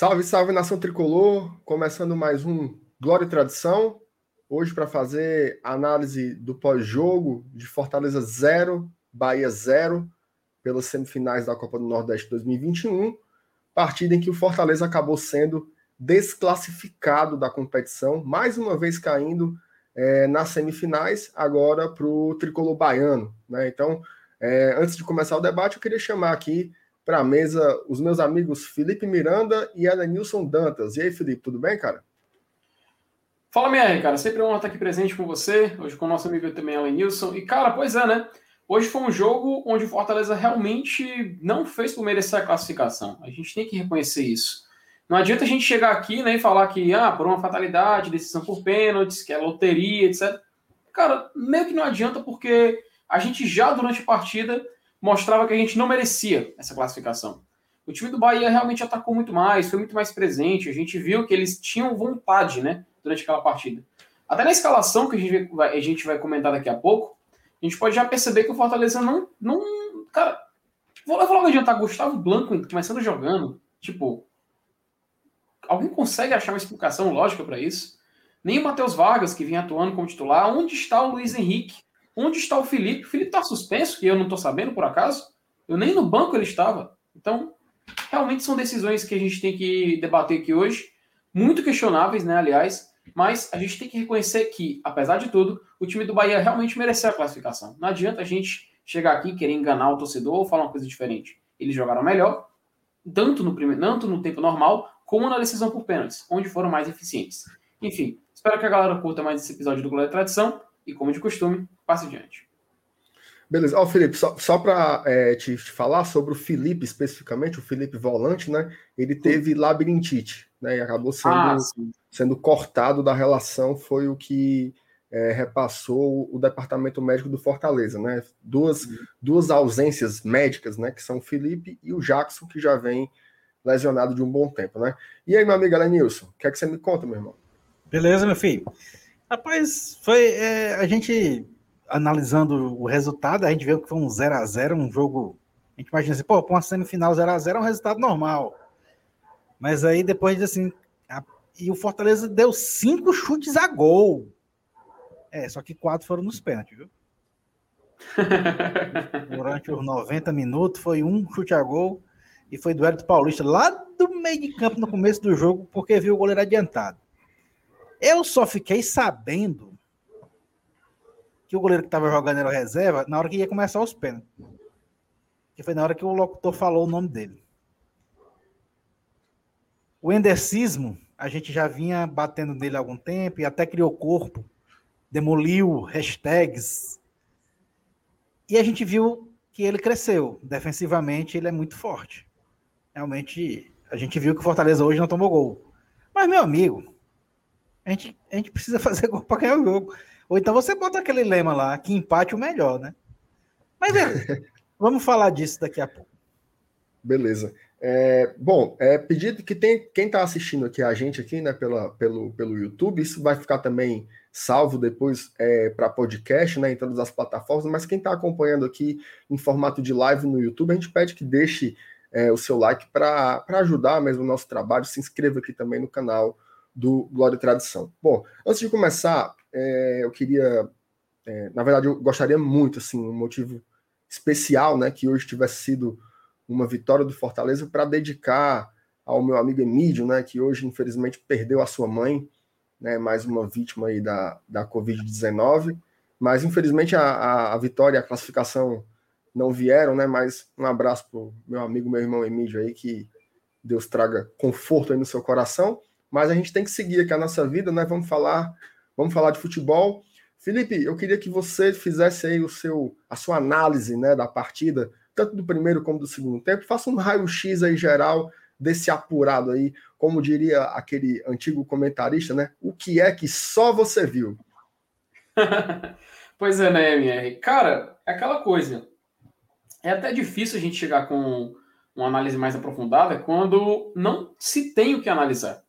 Salve, salve nação tricolor! Começando mais um Glória e Tradição. Hoje para fazer análise do pós-jogo de Fortaleza 0, Bahia 0, pelas semifinais da Copa do Nordeste 2021. Partida em que o Fortaleza acabou sendo desclassificado da competição, mais uma vez caindo é, nas semifinais, agora para o tricolor baiano. Né? Então, é, antes de começar o debate, eu queria chamar aqui para a mesa os meus amigos Felipe Miranda e Elenilson Dantas. E aí, Felipe, tudo bem, cara? Fala, minha cara. Sempre um estar aqui presente com você. Hoje com o nosso amigo também, Elenilson. E, cara, pois é, né? Hoje foi um jogo onde o Fortaleza realmente não fez por merecer a classificação. A gente tem que reconhecer isso. Não adianta a gente chegar aqui né, e falar que, ah, por uma fatalidade, decisão por pênaltis, que é loteria, etc. Cara, meio que não adianta porque a gente já durante a partida mostrava que a gente não merecia essa classificação. O time do Bahia realmente atacou muito mais, foi muito mais presente. A gente viu que eles tinham vontade, né, durante aquela partida. Até na escalação que a gente vai, a gente vai comentar daqui a pouco, a gente pode já perceber que o Fortaleza não. não cara, vou logo adiantar Gustavo Blanco começando jogando. Tipo, alguém consegue achar uma explicação lógica para isso? Nem o Matheus Vargas, que vinha atuando como titular. Onde está o Luiz Henrique? Onde está o Felipe? O Felipe está suspenso, que eu não estou sabendo por acaso. Eu nem no banco ele estava. Então, realmente são decisões que a gente tem que debater aqui hoje. Muito questionáveis, né, aliás. Mas a gente tem que reconhecer que, apesar de tudo, o time do Bahia realmente mereceu a classificação. Não adianta a gente chegar aqui querer enganar o torcedor ou falar uma coisa diferente. Eles jogaram melhor, tanto no, primeiro, tanto no tempo normal, como na decisão por pênaltis, onde foram mais eficientes. Enfim, espero que a galera curta mais esse episódio do Glória Tradição e, como de costume, passe adiante. Beleza. Ó, oh, Felipe, só, só para é, te, te, falar sobre o Felipe especificamente, o Felipe Volante, né? Ele teve labirintite, né? E acabou sendo, ah, sendo cortado da relação, foi o que é, repassou o departamento médico do Fortaleza, né? Duas, uhum. duas ausências médicas, né? Que são o Felipe e o Jackson, que já vem lesionado de um bom tempo, né? E aí, meu amigo Alenilson, o que é que você me conta, meu irmão? Beleza, meu filho. Rapaz, foi é, a gente analisando o resultado, a gente viu que foi um 0 a 0 um jogo. A gente imagina assim, pô, para uma semifinal 0 a 0 é um resultado normal. Mas aí depois assim, a, e o Fortaleza deu cinco chutes a gol. É, só que quatro foram nos pênaltis, viu? Durante os 90 minutos foi um chute a gol e foi do Hélio Paulista lá do meio de campo no começo do jogo, porque viu o goleiro adiantado. Eu só fiquei sabendo que o goleiro que estava jogando era reserva na hora que ia começar os pênaltis. Que foi na hora que o locutor falou o nome dele. O endercismo, a gente já vinha batendo nele há algum tempo e até criou corpo, demoliu hashtags. E a gente viu que ele cresceu. Defensivamente, ele é muito forte. Realmente, a gente viu que o Fortaleza hoje não tomou gol. Mas, meu amigo, a gente, a gente precisa fazer gol para ganhar o jogo. Ou então você bota aquele lema lá, que empate o melhor, né? Mas beleza, vamos falar disso daqui a pouco. Beleza. É, bom, é, pedido que tem, quem está assistindo aqui a gente aqui, né, pela, pelo, pelo YouTube, isso vai ficar também salvo depois é, para podcast, né, em todas as plataformas, mas quem está acompanhando aqui em formato de live no YouTube, a gente pede que deixe é, o seu like para ajudar mesmo o nosso trabalho, se inscreva aqui também no canal do Glória e Tradição. Bom, antes de começar, é, eu queria, é, na verdade, eu gostaria muito, assim, um motivo especial, né, que hoje tivesse sido uma vitória do Fortaleza para dedicar ao meu amigo Emílio, né, que hoje infelizmente perdeu a sua mãe, né, mais uma vítima aí da, da Covid-19, mas infelizmente a, a, a, vitória e a classificação não vieram, né, mas um abraço pro meu amigo, meu irmão Emílio aí, que Deus traga conforto aí no seu coração, mas a gente tem que seguir aqui a nossa vida, né, vamos falar Vamos falar de futebol. Felipe, eu queria que você fizesse aí o seu, a sua análise né, da partida, tanto do primeiro como do segundo tempo. Faça um raio-x aí geral desse apurado aí, como diria aquele antigo comentarista, né? O que é que só você viu? pois é, né, MR? Cara, é aquela coisa. É até difícil a gente chegar com uma análise mais aprofundada quando não se tem o que analisar.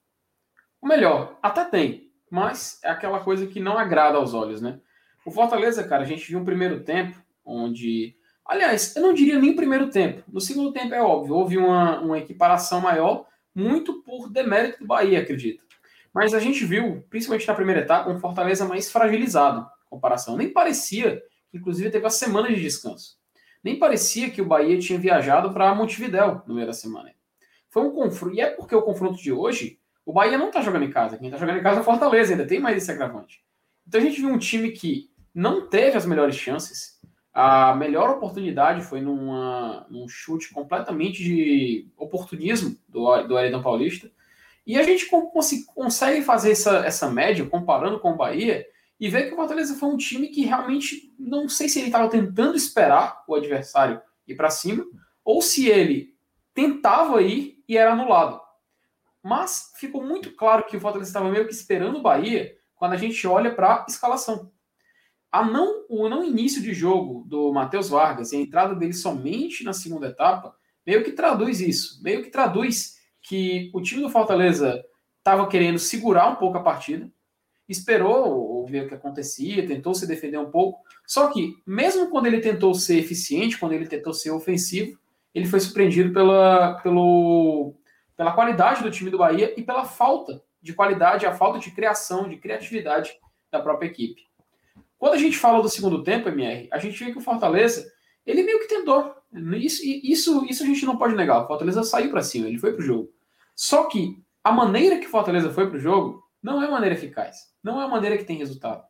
Ou melhor, até tem, mas é aquela coisa que não agrada aos olhos, né? O Fortaleza, cara, a gente viu um primeiro tempo onde. Aliás, eu não diria nem primeiro tempo. No segundo tempo é óbvio, houve uma, uma equiparação maior, muito por demérito do Bahia, acredito. Mas a gente viu, principalmente na primeira etapa, um Fortaleza mais fragilizado em comparação. Nem parecia, inclusive teve a semana de descanso. Nem parecia que o Bahia tinha viajado para Montevidéu no meio da semana. Foi um confronto, e é porque o confronto de hoje, o Bahia não está jogando em casa. Quem está jogando em casa é o Fortaleza, ainda tem mais esse agravante. Então a gente viu um time que não teve as melhores chances. A melhor oportunidade foi numa, num chute completamente de oportunismo do, do Aridão Paulista. E a gente consegue fazer essa, essa média, comparando com o Bahia, e ver que o Fortaleza foi um time que realmente, não sei se ele estava tentando esperar o adversário ir para cima, ou se ele tentava ir e era anulado. Mas ficou muito claro que o Fortaleza estava meio que esperando o Bahia quando a gente olha para a escalação. A não, o não início de jogo do Matheus Vargas e a entrada dele somente na segunda etapa, meio que traduz isso, meio que traduz que o time do Fortaleza estava querendo segurar um pouco a partida, esperou ver o que acontecia, tentou se defender um pouco. Só que, mesmo quando ele tentou ser eficiente, quando ele tentou ser ofensivo, ele foi surpreendido pela, pelo, pela qualidade do time do Bahia e pela falta de qualidade, a falta de criação, de criatividade da própria equipe. Quando a gente fala do segundo tempo, MR, a gente vê que o Fortaleza, ele meio que tentou. Isso, isso, isso a gente não pode negar. O Fortaleza saiu para cima, ele foi para o jogo. Só que a maneira que o Fortaleza foi para o jogo não é maneira eficaz. Não é maneira que tem resultado.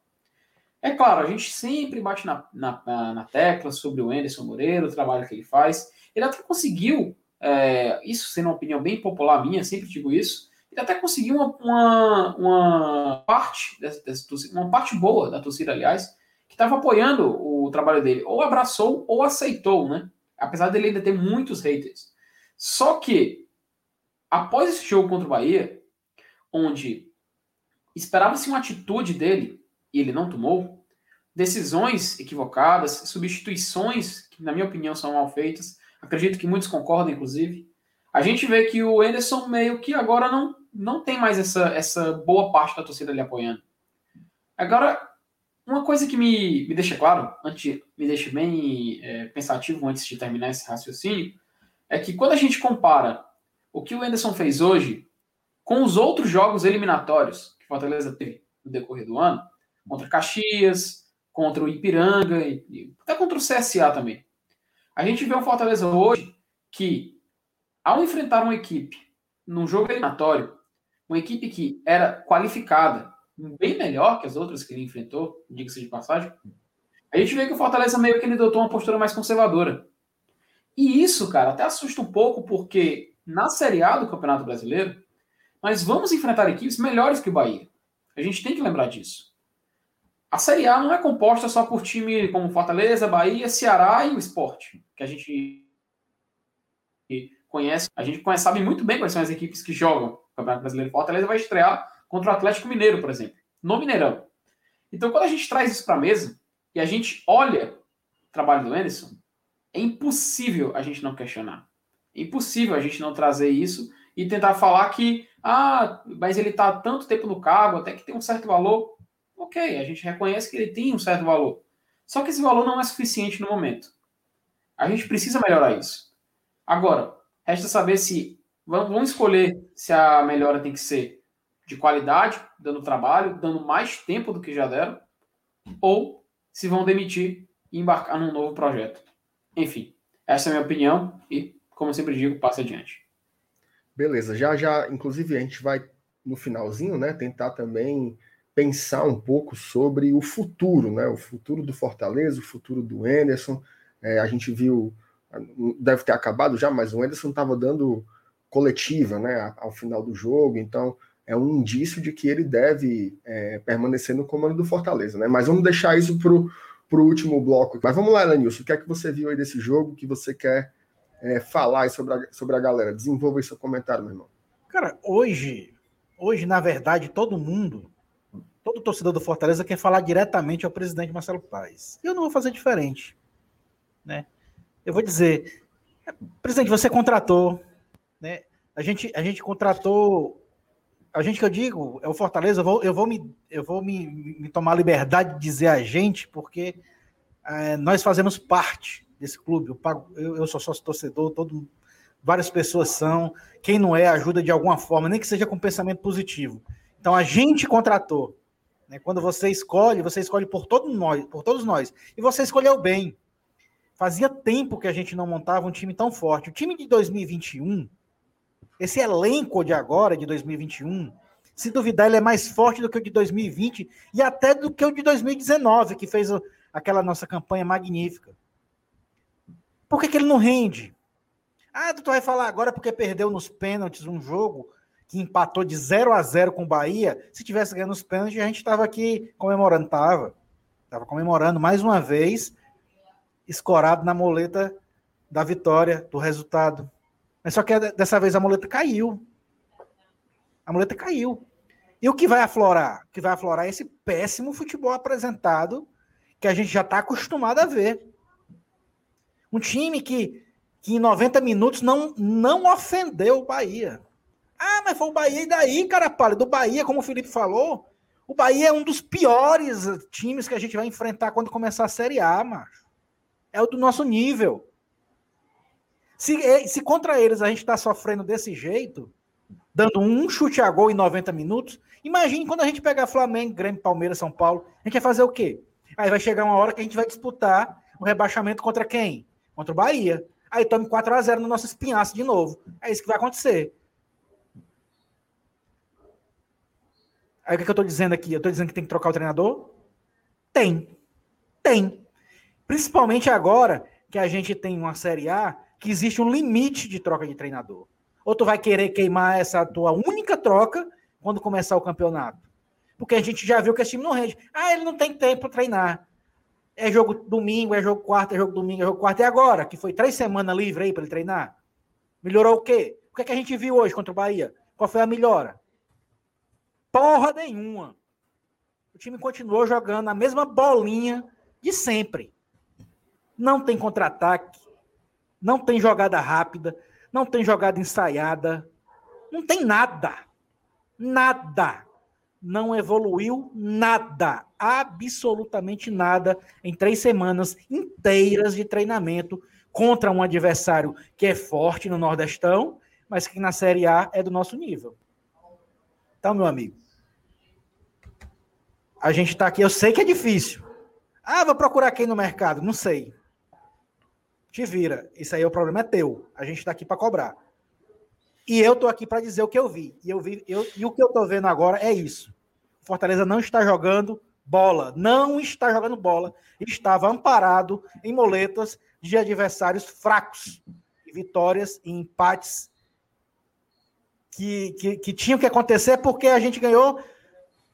É claro, a gente sempre bate na, na, na tecla sobre o Anderson Moreira, o trabalho que ele faz. Ele até conseguiu, é, isso sendo uma opinião bem popular minha, sempre digo isso, ele até conseguiu uma, uma, uma parte, dessa, dessa torcida, uma parte boa da torcida, aliás, que estava apoiando o trabalho dele. Ou abraçou ou aceitou, né? Apesar dele ainda ter muitos haters. Só que após esse jogo contra o Bahia, onde esperava-se uma atitude dele e ele não tomou, decisões equivocadas, substituições que, na minha opinião, são mal feitas, acredito que muitos concordam, inclusive, a gente vê que o Anderson meio que agora não, não tem mais essa, essa boa parte da torcida ali apoiando. Agora, uma coisa que me, me deixa claro, antes, me deixa bem é, pensativo antes de terminar esse raciocínio, é que quando a gente compara o que o Anderson fez hoje com os outros jogos eliminatórios que Fortaleza teve no decorrer do ano, contra Caxias, contra o Ipiranga, e, até contra o CSA também. A gente vê um Fortaleza hoje que, ao enfrentar uma equipe num jogo eliminatório, uma equipe que era qualificada, bem melhor que as outras que ele enfrentou, diga-se de passagem, a gente vê que o Fortaleza meio que ele adotou uma postura mais conservadora. E isso, cara, até assusta um pouco, porque na Série A do Campeonato Brasileiro, nós vamos enfrentar equipes melhores que o Bahia. A gente tem que lembrar disso. A Série A não é composta só por time como Fortaleza, Bahia, Ceará e o Esporte, que a gente conhece. A gente conhece, sabe muito bem quais são as equipes que jogam o Campeonato Brasileiro. Fortaleza vai estrear contra o Atlético Mineiro, por exemplo, no Mineirão. Então, quando a gente traz isso para a mesa e a gente olha o trabalho do Anderson, é impossível a gente não questionar. Impossível a gente não trazer isso e tentar falar que, ah, mas ele está tanto tempo no cargo, até que tem um certo valor. Ok, a gente reconhece que ele tem um certo valor. Só que esse valor não é suficiente no momento. A gente precisa melhorar isso. Agora, resta saber se vamos escolher se a melhora tem que ser de qualidade, dando trabalho, dando mais tempo do que já deram, ou se vão demitir e embarcar num novo projeto. Enfim, essa é a minha opinião e como sempre digo, passa adiante. Beleza, já já, inclusive a gente vai no finalzinho, né, tentar também pensar um pouco sobre o futuro, né, o futuro do Fortaleza, o futuro do Enderson. É, a gente viu, deve ter acabado já, mas o Enderson estava dando coletiva, né, ao final do jogo, então é um indício de que ele deve é, permanecer no comando do Fortaleza, né? Mas vamos deixar isso para o último bloco. Mas vamos lá, Lenilson, o que é que você viu aí desse jogo que você quer é, falar sobre a, sobre a galera. Desenvolva esse seu comentário, meu irmão. Cara, hoje, hoje, na verdade, todo mundo, todo torcedor do Fortaleza quer falar diretamente ao presidente Marcelo Paes. Eu não vou fazer diferente. Né? Eu vou dizer, presidente, você contratou, né? A gente, a gente contratou, a gente que eu digo, é o Fortaleza, eu vou, eu vou, me, eu vou me, me tomar a liberdade de dizer a gente, porque é, nós fazemos parte desse clube. Eu, pago, eu, eu sou sócio torcedor, todo várias pessoas são. Quem não é, ajuda de alguma forma, nem que seja com pensamento positivo. Então a gente contratou. Né? Quando você escolhe, você escolhe por, todo nós, por todos nós. E você escolheu bem. Fazia tempo que a gente não montava um time tão forte. O time de 2021, esse elenco de agora, de 2021, se duvidar, ele é mais forte do que o de 2020 e até do que o de 2019, que fez aquela nossa campanha magnífica. Por que, que ele não rende? Ah, tu vai falar agora porque perdeu nos pênaltis um jogo que empatou de 0 a 0 com o Bahia. Se tivesse ganhando os pênaltis, a gente estava aqui comemorando. Tava. Estava comemorando mais uma vez, escorado na moleta da vitória, do resultado. Mas só que dessa vez a muleta caiu. A muleta caiu. E o que vai aflorar? O que vai aflorar é esse péssimo futebol apresentado que a gente já está acostumado a ver. Um time que, que em 90 minutos não, não ofendeu o Bahia. Ah, mas foi o Bahia e daí, cara pálido? Do Bahia, como o Felipe falou, o Bahia é um dos piores times que a gente vai enfrentar quando começar a Série A, macho. É o do nosso nível. Se, se contra eles a gente está sofrendo desse jeito, dando um chute a gol em 90 minutos, imagine quando a gente pegar Flamengo, Grêmio, Palmeiras, São Paulo, a gente vai fazer o quê? Aí vai chegar uma hora que a gente vai disputar o rebaixamento contra quem? Contra o Bahia. Aí tome 4 a 0 no nosso espinhaço de novo. É isso que vai acontecer. Aí o que, que eu estou dizendo aqui? Eu estou dizendo que tem que trocar o treinador? Tem. Tem. Principalmente agora que a gente tem uma Série A que existe um limite de troca de treinador. Ou tu vai querer queimar essa tua única troca quando começar o campeonato? Porque a gente já viu que esse time não rende. Ah, ele não tem tempo para treinar. É jogo domingo, é jogo quarto, é jogo domingo, é jogo quarto. E agora? Que foi três semanas livre aí para ele treinar? Melhorou o quê? O que, é que a gente viu hoje contra o Bahia? Qual foi a melhora? Porra nenhuma. O time continuou jogando a mesma bolinha de sempre. Não tem contra-ataque, não tem jogada rápida, não tem jogada ensaiada, não tem nada. Nada. Não evoluiu nada, absolutamente nada, em três semanas inteiras de treinamento contra um adversário que é forte no Nordestão, mas que na Série A é do nosso nível. Então, meu amigo, a gente está aqui, eu sei que é difícil. Ah, vou procurar quem no mercado? Não sei te vira. Isso aí o problema é teu. A gente está aqui para cobrar. E eu tô aqui para dizer o que eu vi. E eu vi, eu, e o que eu tô vendo agora é isso. Fortaleza não está jogando bola, não está jogando bola. Estava amparado em moletas de adversários fracos, vitórias e empates que, que, que tinham que acontecer porque a gente ganhou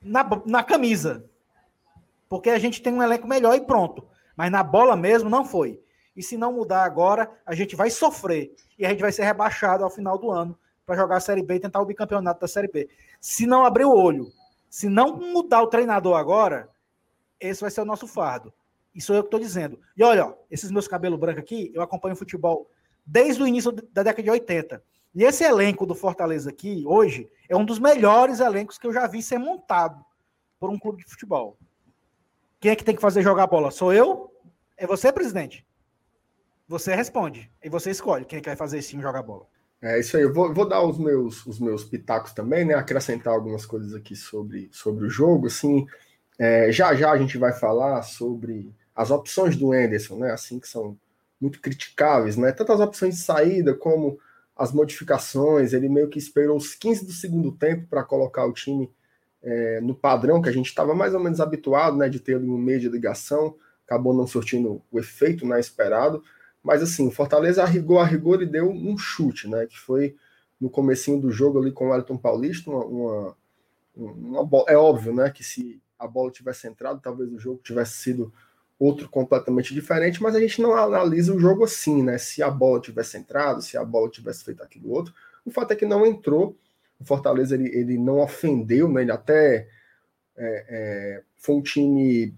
na, na camisa. Porque a gente tem um elenco melhor e pronto. Mas na bola mesmo não foi. E se não mudar agora, a gente vai sofrer. E a gente vai ser rebaixado ao final do ano para jogar a Série B e tentar o bicampeonato da Série B. Se não abrir o olho, se não mudar o treinador agora, esse vai ser o nosso fardo. Isso é eu que estou dizendo. E olha, ó, esses meus cabelos brancos aqui, eu acompanho futebol desde o início da década de 80. E esse elenco do Fortaleza aqui, hoje, é um dos melhores elencos que eu já vi ser montado por um clube de futebol. Quem é que tem que fazer jogar bola? Sou eu? É você, presidente? Você responde. E você escolhe quem é que vai fazer time jogar bola. É isso aí. Eu vou, vou dar os meus, os meus pitacos também, né? Acrescentar algumas coisas aqui sobre, sobre o jogo. Assim, é, já já a gente vai falar sobre as opções do Anderson, né? Assim que são muito criticáveis, né? Tanto as opções de saída como as modificações. Ele meio que esperou os 15 do segundo tempo para colocar o time é, no padrão que a gente estava mais ou menos habituado, né? De ter um meio de ligação. Acabou não surtindo o efeito né, esperado. Mas assim, o Fortaleza arrigou, rigor e deu um chute, né? Que foi no comecinho do jogo ali com o Elton Paulista, uma, uma, uma bola. É óbvio, né? Que se a bola tivesse entrado, talvez o jogo tivesse sido outro completamente diferente, mas a gente não analisa o jogo assim, né? Se a bola tivesse entrado, se a bola tivesse feito aquilo outro. O fato é que não entrou. O Fortaleza ele, ele não ofendeu, né? Ele até é, é, foi um time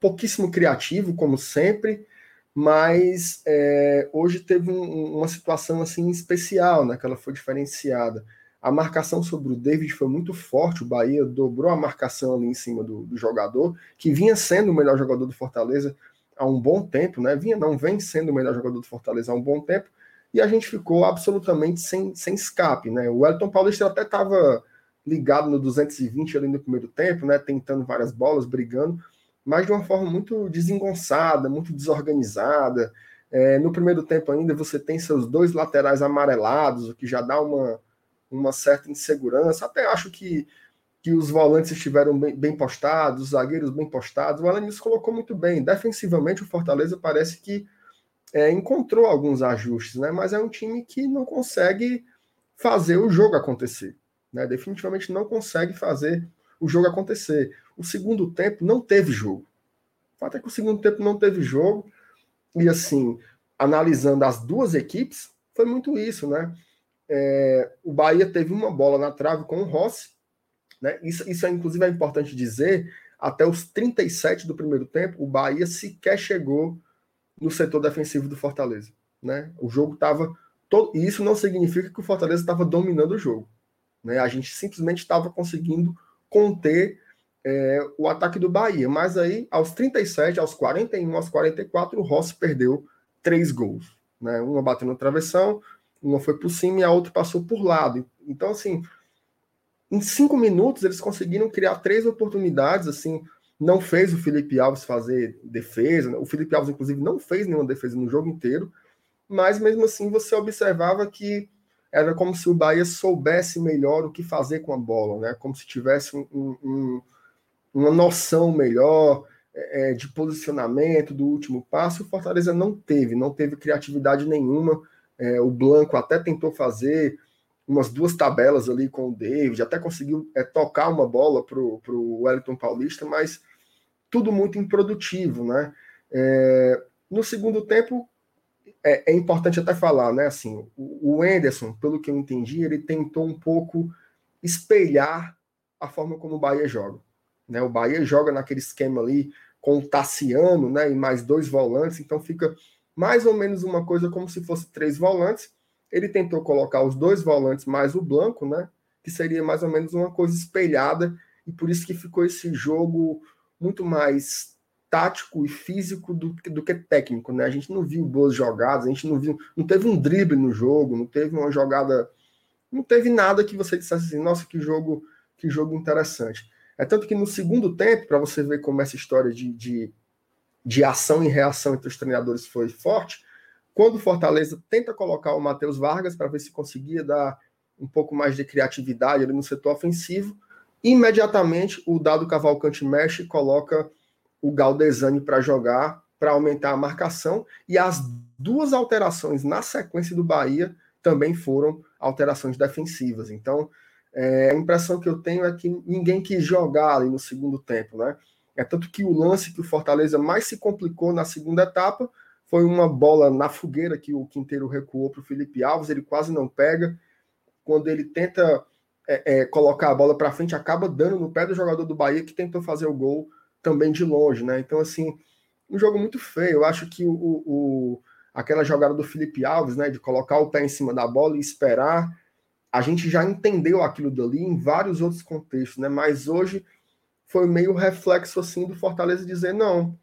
pouquíssimo criativo, como sempre mas é, hoje teve um, uma situação assim especial, né, que ela foi diferenciada. A marcação sobre o David foi muito forte, o Bahia dobrou a marcação ali em cima do, do jogador, que vinha sendo o melhor jogador do Fortaleza há um bom tempo, né? Vinha, não vem sendo o melhor jogador do Fortaleza há um bom tempo, e a gente ficou absolutamente sem, sem escape, né? O Elton Paulista até estava ligado no 220 ali no primeiro tempo, né? Tentando várias bolas, brigando, mas de uma forma muito desengonçada, muito desorganizada. É, no primeiro tempo ainda você tem seus dois laterais amarelados, o que já dá uma, uma certa insegurança. Até acho que, que os volantes estiveram bem, bem postados, os zagueiros bem postados. O Alanis colocou muito bem. Defensivamente, o Fortaleza parece que é, encontrou alguns ajustes, né? Mas é um time que não consegue fazer o jogo acontecer. Né? Definitivamente não consegue fazer o jogo acontecer. O segundo tempo não teve jogo. O fato é que o segundo tempo não teve jogo. E assim, analisando as duas equipes, foi muito isso, né? É, o Bahia teve uma bola na trave com o Rossi. Né? Isso, isso é, inclusive, é importante dizer. Até os 37 do primeiro tempo, o Bahia sequer chegou no setor defensivo do Fortaleza. Né? O jogo estava. Todo... E isso não significa que o Fortaleza estava dominando o jogo. Né? A gente simplesmente estava conseguindo conter é, o ataque do Bahia. Mas aí, aos 37, aos 41, aos 44, o Rossi perdeu três gols. Né? Uma bateu na travessão, uma foi por cima e a outra passou por lado. Então, assim, em cinco minutos eles conseguiram criar três oportunidades, assim, não fez o Felipe Alves fazer defesa, o Felipe Alves, inclusive, não fez nenhuma defesa no jogo inteiro, mas mesmo assim você observava que era como se o Bahia soubesse melhor o que fazer com a bola, né? como se tivesse um, um, uma noção melhor é, é, de posicionamento do último passo. O Fortaleza não teve, não teve criatividade nenhuma. É, o Blanco até tentou fazer umas duas tabelas ali com o David, até conseguiu é, tocar uma bola para o Wellington Paulista, mas tudo muito improdutivo, né? É, no segundo tempo, é, é, importante até falar, né? Assim, o, o Anderson, pelo que eu entendi, ele tentou um pouco espelhar a forma como o Bahia joga. Né? O Bahia joga naquele esquema ali com o Tassiano, né? E mais dois volantes, então fica mais ou menos uma coisa como se fosse três volantes. Ele tentou colocar os dois volantes mais o Blanco, né? Que seria mais ou menos uma coisa espelhada, e por isso que ficou esse jogo muito mais tático e físico do, do que técnico, né? A gente não viu boas jogadas, a gente não viu, não teve um drible no jogo, não teve uma jogada, não teve nada que você dissesse assim, nossa, que jogo, que jogo interessante. É tanto que no segundo tempo, para você ver como essa história de, de, de ação e reação entre os treinadores foi forte, quando o Fortaleza tenta colocar o Matheus Vargas para ver se conseguia dar um pouco mais de criatividade ali no setor ofensivo, Imediatamente, o dado Cavalcante mexe e coloca o Galdesani para jogar, para aumentar a marcação, e as duas alterações na sequência do Bahia também foram alterações defensivas. Então, é, a impressão que eu tenho é que ninguém quis jogar ali no segundo tempo, né? É tanto que o lance que o Fortaleza mais se complicou na segunda etapa foi uma bola na fogueira que o Quinteiro recuou para o Felipe Alves, ele quase não pega. Quando ele tenta é, é, colocar a bola para frente, acaba dando no pé do jogador do Bahia que tentou fazer o gol também de longe, né? Então, assim, um jogo muito feio. Eu acho que o, o, aquela jogada do Felipe Alves, né, de colocar o pé em cima da bola e esperar, a gente já entendeu aquilo dali em vários outros contextos, né? Mas hoje foi meio reflexo assim do Fortaleza dizer não,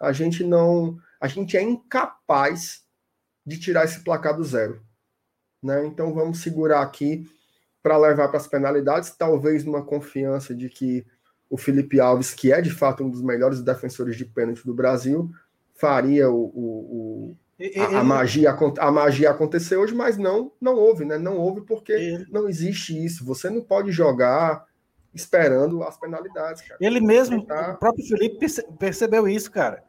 a gente não, a gente é incapaz de tirar esse placar do zero, né? Então vamos segurar aqui para levar para as penalidades, talvez numa confiança de que o Felipe Alves, que é de fato um dos melhores defensores de pênalti do Brasil, faria o, o, o a, a, magia, a magia acontecer hoje, mas não, não houve, né? Não houve porque não existe isso. Você não pode jogar esperando as penalidades, cara. Ele mesmo, tentar... o próprio Felipe percebeu isso, cara.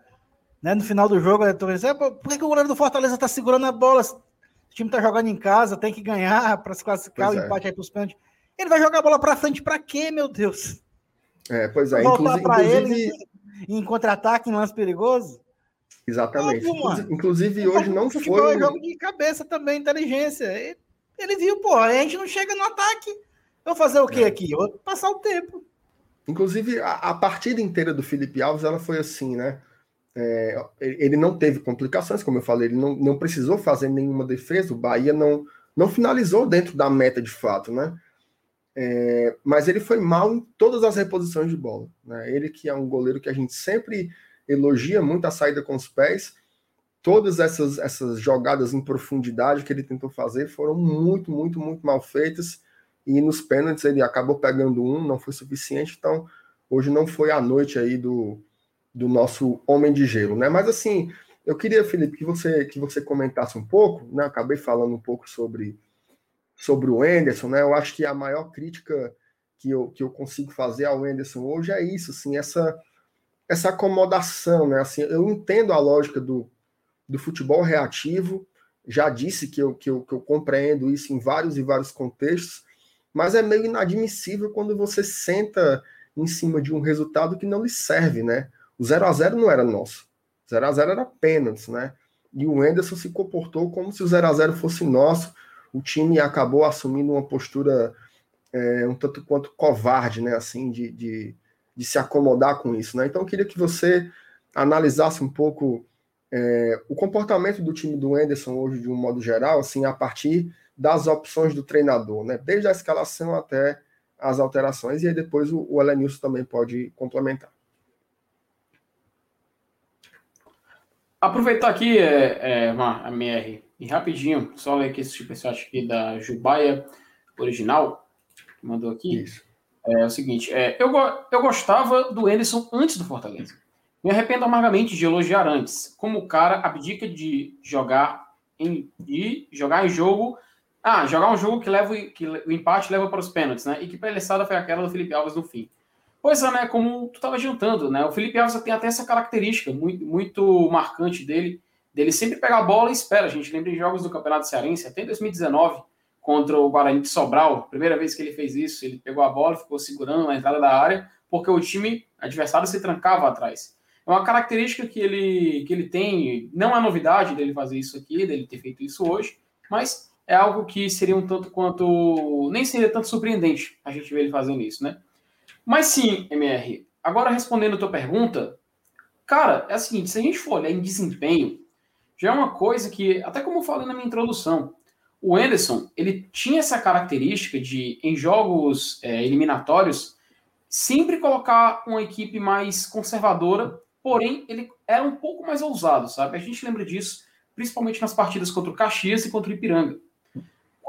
Né? No final do jogo, ele dizendo, por que o goleiro do Fortaleza está segurando a bola? O time tá jogando em casa, tem que ganhar para se classificar, pois o é. empate aí pros pênaltis. Ele vai jogar a bola para frente para quê, meu Deus? É, pois é. Voltar para ele em contra-ataque, em lance perigoso? Exatamente. Óbvio, inclusive, hoje não foi. É jogo de cabeça também, inteligência. Ele viu, pô, a gente não chega no ataque. Eu vou fazer o quê é. aqui? Eu vou passar o tempo. Inclusive, a, a, partida inteira do Felipe Alves, ela foi assim, né? É, ele não teve complicações, como eu falei, ele não, não precisou fazer nenhuma defesa, o Bahia não, não finalizou dentro da meta de fato, né? É, mas ele foi mal em todas as reposições de bola. Né? Ele que é um goleiro que a gente sempre elogia muito a saída com os pés, todas essas, essas jogadas em profundidade que ele tentou fazer foram muito, muito, muito mal feitas. E nos pênaltis ele acabou pegando um, não foi suficiente. Então, hoje não foi a noite aí do, do nosso homem de gelo, né? Mas assim, eu queria, Felipe, que você que você comentasse um pouco, né? Acabei falando um pouco sobre sobre o Enderson, né? Eu acho que a maior crítica que eu, que eu consigo fazer ao Enderson hoje é isso, assim, essa essa acomodação, né? Assim, eu entendo a lógica do, do futebol reativo, já disse que eu, que, eu, que eu compreendo isso em vários e vários contextos, mas é meio inadmissível quando você senta em cima de um resultado que não lhe serve, né? O 0 a 0 não era nosso. 0 a 0 era pênaltis, né? E o Enderson se comportou como se o 0 a 0 fosse nosso. O time acabou assumindo uma postura é, um tanto quanto covarde, né? Assim, de, de, de, se acomodar com isso, né? Então eu queria que você analisasse um pouco é, o comportamento do time do Enderson hoje, de um modo geral, assim, a partir das opções do treinador, né? Desde a escalação até as alterações, e aí depois o, o Elenilson também pode complementar. Aproveitar aqui, é, é, a MR, e rapidinho, só ler aqui esse superchat aqui da Jubaia original, que mandou aqui. Isso. É, é o seguinte, é, eu, eu gostava do Anderson antes do Fortaleza. Me arrependo amargamente de elogiar antes, como o cara abdica de jogar em, de jogar em jogo. Ah, jogar um jogo que leva que o empate leva para os pênaltis, né? E que palhaçada foi aquela do Felipe Alves no fim. Pois é, né? Como tu estava adiantando, né? O Felipe Alves tem até essa característica muito, muito marcante dele, dele sempre pegar a bola e espera. A gente lembra de jogos do Campeonato Cearense, até em 2019, contra o Guarani de Sobral, primeira vez que ele fez isso, ele pegou a bola, ficou segurando na entrada da área, porque o time adversário se trancava atrás. É uma característica que ele, que ele tem, não é novidade dele fazer isso aqui, dele ter feito isso hoje, mas é algo que seria um tanto quanto. nem seria tanto surpreendente a gente ver ele fazendo isso, né? Mas sim, MR, agora respondendo a tua pergunta, cara, é o seguinte, se a gente for olhar em desempenho, já é uma coisa que, até como eu falei na minha introdução, o Anderson, ele tinha essa característica de, em jogos é, eliminatórios, sempre colocar uma equipe mais conservadora, porém, ele era um pouco mais ousado, sabe? A gente lembra disso, principalmente nas partidas contra o Caxias e contra o Ipiranga.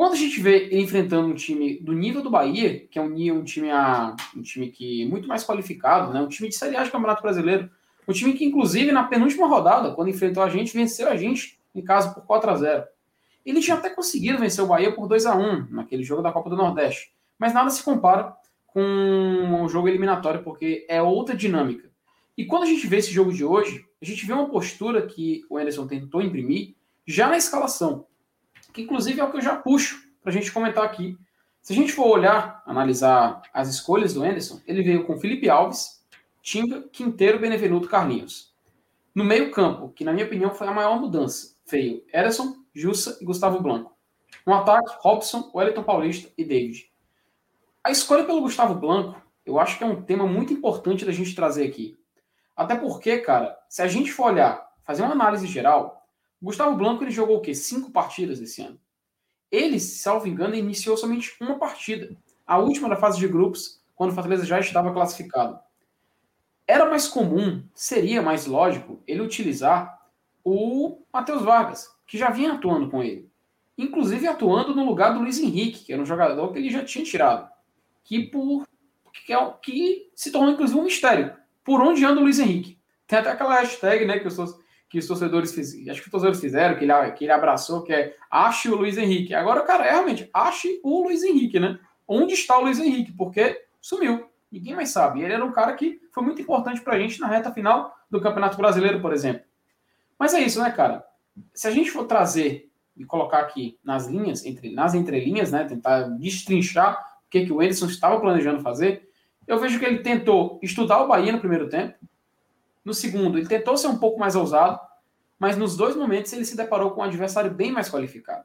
Quando a gente vê ele enfrentando um time do nível do Bahia, que é um, um time a, um time que é muito mais qualificado, né? Um time de Série A de Campeonato Brasileiro, um time que inclusive na penúltima rodada, quando enfrentou a gente, venceu a gente em casa por 4 a 0. Ele tinha até conseguido vencer o Bahia por 2 a 1 naquele jogo da Copa do Nordeste, mas nada se compara com um jogo eliminatório porque é outra dinâmica. E quando a gente vê esse jogo de hoje, a gente vê uma postura que o Anderson tentou imprimir já na escalação que inclusive é o que eu já puxo para a gente comentar aqui. Se a gente for olhar, analisar as escolhas do Anderson, ele veio com Felipe Alves, Tinga, Quinteiro, Benevenuto, Carlinhos. No meio campo, que na minha opinião foi a maior mudança, veio Ederson, Jussa e Gustavo Blanco. No ataque, Robson, Wellington Paulista e David. A escolha pelo Gustavo Blanco, eu acho que é um tema muito importante da gente trazer aqui. Até porque, cara, se a gente for olhar, fazer uma análise geral, Gustavo Blanco ele jogou o quê? Cinco partidas esse ano. Ele, salvo engano, iniciou somente uma partida. A última da fase de grupos, quando o Fortaleza já estava classificado. Era mais comum, seria mais lógico, ele utilizar o Matheus Vargas, que já vinha atuando com ele. Inclusive atuando no lugar do Luiz Henrique, que era um jogador que ele já tinha tirado. Que por que, é, que se tornou inclusive um mistério. Por onde anda o Luiz Henrique? Tem até aquela hashtag, né, que eu sou que os torcedores fizeram, acho que os torcedores fizeram, que ele, que ele abraçou, que é ache o Luiz Henrique. Agora, cara, é realmente, ache o Luiz Henrique, né? Onde está o Luiz Henrique? Porque sumiu. Ninguém mais sabe. Ele era um cara que foi muito importante pra gente na reta final do Campeonato Brasileiro, por exemplo. Mas é isso, né, cara? Se a gente for trazer e colocar aqui nas linhas, entre, nas entrelinhas, né, tentar destrinchar o que, que o Anderson estava planejando fazer, eu vejo que ele tentou estudar o Bahia no primeiro tempo, no segundo, ele tentou ser um pouco mais ousado, mas nos dois momentos ele se deparou com um adversário bem mais qualificado.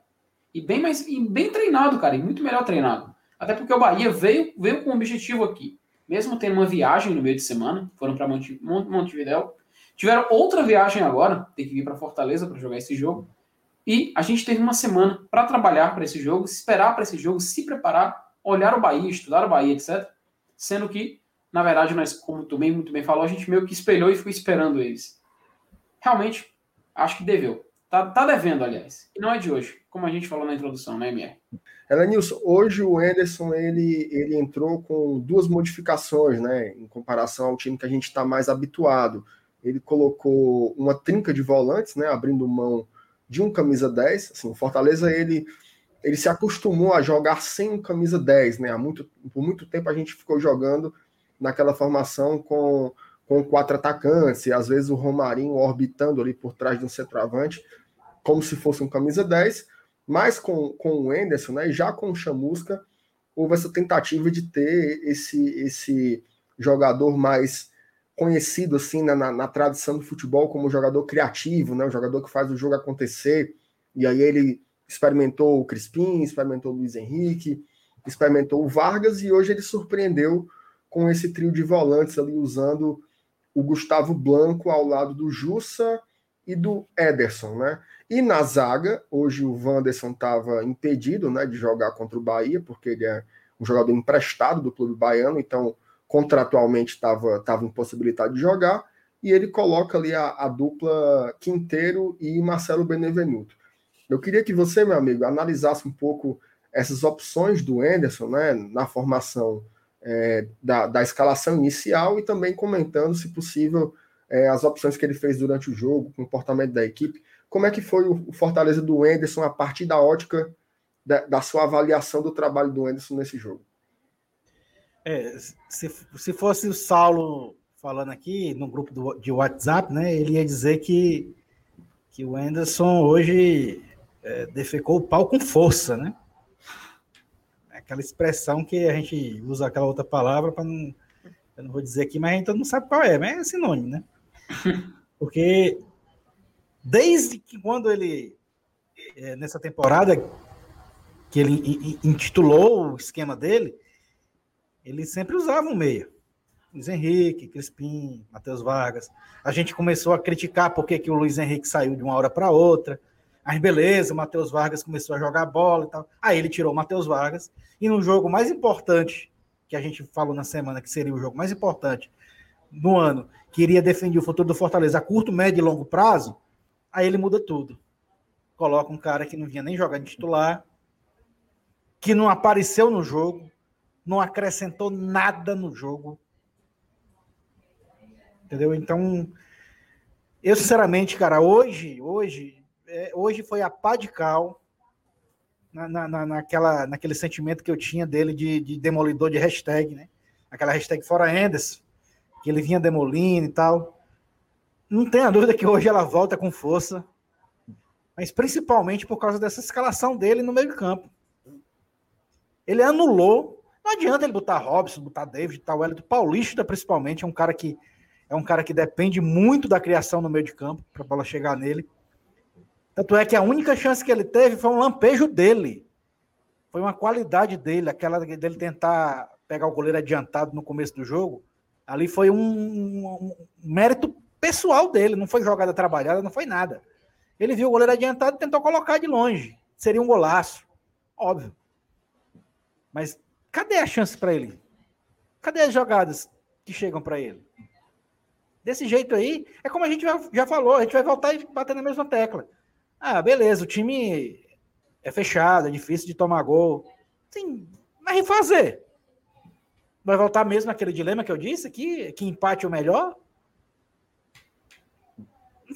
E bem mais e bem treinado, cara, e muito melhor treinado. Até porque o Bahia veio, veio com um objetivo aqui. Mesmo tendo uma viagem no meio de semana, foram para Monte, Montevidéu. Tiveram outra viagem agora, tem que vir para Fortaleza para jogar esse jogo. E a gente teve uma semana para trabalhar para esse jogo, esperar para esse jogo, se preparar, olhar o Bahia, estudar o Bahia, etc. Sendo que na verdade, nós, como tu bem, muito bem falou, a gente meio que espelhou e ficou esperando eles. Realmente, Acho que deveu. Tá, tá devendo, aliás. E não é de hoje, como a gente falou na introdução, né, MR? Elenilson, hoje o Anderson ele, ele entrou com duas modificações, né, em comparação ao time que a gente está mais habituado. Ele colocou uma trinca de volantes, né, abrindo mão de um camisa 10. Assim, o Fortaleza ele, ele se acostumou a jogar sem um camisa 10, né? Há muito, por muito tempo a gente ficou jogando naquela formação com, com quatro atacantes, e às vezes o Romarinho orbitando ali por trás de um centroavante, como se fosse um camisa 10 mas com, com o Enderson, né, já com o Chamusca, houve essa tentativa de ter esse, esse jogador mais conhecido assim na, na, na, tradição do futebol como jogador criativo, né, um jogador que faz o jogo acontecer. E aí ele experimentou o Crispim, experimentou o Luiz Henrique, experimentou o Vargas e hoje ele surpreendeu com esse trio de volantes ali usando o Gustavo Blanco ao lado do Jussa e do Ederson, né? E na zaga, hoje o Wanderson estava impedido né, de jogar contra o Bahia, porque ele é um jogador emprestado do clube baiano, então contratualmente estava tava impossibilitado de jogar, e ele coloca ali a, a dupla Quinteiro e Marcelo Benevenuto. Eu queria que você, meu amigo, analisasse um pouco essas opções do Enderson né, na formação é, da, da escalação inicial e também comentando, se possível, é, as opções que ele fez durante o jogo, o comportamento da equipe. Como é que foi o Fortaleza do Enderson a partir da ótica da, da sua avaliação do trabalho do Enderson nesse jogo? É, se, se fosse o Saulo falando aqui no grupo do, de WhatsApp, né, ele ia dizer que, que o Enderson hoje é, defecou o pau com força, né? Aquela expressão que a gente usa aquela outra palavra para não. Eu não vou dizer aqui, mas a gente não sabe qual é, mas é sinônimo, né? Porque desde que quando ele, é, nessa temporada, que ele intitulou o esquema dele, ele sempre usava um meia. Luiz Henrique, Crispim, Matheus Vargas. A gente começou a criticar porque que o Luiz Henrique saiu de uma hora para outra. Aí, beleza, o Matheus Vargas começou a jogar bola e tal. Aí ele tirou o Matheus Vargas. E no jogo mais importante, que a gente falou na semana, que seria o jogo mais importante no ano, que iria defender o futuro do Fortaleza a curto, médio e longo prazo, Aí ele muda tudo. Coloca um cara que não vinha nem jogar de titular, que não apareceu no jogo, não acrescentou nada no jogo. Entendeu? Então, eu sinceramente, cara, hoje, hoje, é, hoje foi a pá de cal na, na, naquela, naquele sentimento que eu tinha dele de, de demolidor de hashtag, né? Aquela hashtag fora Endes, que ele vinha demolindo e tal. Não tenha dúvida que hoje ela volta com força, mas principalmente por causa dessa escalação dele no meio campo. Ele anulou. Não adianta ele botar Robson, botar David, tal Wellington. Paulista, principalmente, é um cara que é um cara que depende muito da criação no meio de campo para a bola chegar nele. Tanto é que a única chance que ele teve foi um lampejo dele. Foi uma qualidade dele, aquela dele tentar pegar o goleiro adiantado no começo do jogo. Ali foi um, um, um mérito pessoal dele, não foi jogada trabalhada, não foi nada. Ele viu o goleiro adiantado e tentou colocar de longe. Seria um golaço, óbvio. Mas cadê a chance para ele? Cadê as jogadas que chegam para ele? Desse jeito aí, é como a gente já falou, a gente vai voltar e bater na mesma tecla. Ah, beleza, o time é fechado, é difícil de tomar gol. Sim, mas refazer. Vai voltar mesmo aquele dilema que eu disse, que, que empate é o melhor?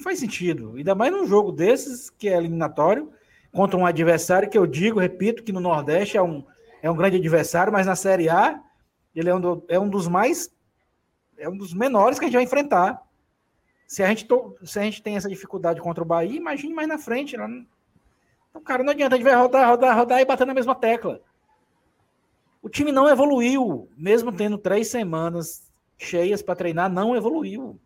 não faz sentido. Ainda mais num jogo desses, que é eliminatório, contra um adversário que eu digo, repito, que no Nordeste é um, é um grande adversário, mas na Série A ele é um, do, é um dos mais. É um dos menores que a gente vai enfrentar. Se a gente, to, se a gente tem essa dificuldade contra o Bahia, imagine mais na frente. Não, então, cara, não adianta, a gente vai rodar, rodar, rodar e bater na mesma tecla. O time não evoluiu, mesmo tendo três semanas cheias para treinar, não evoluiu.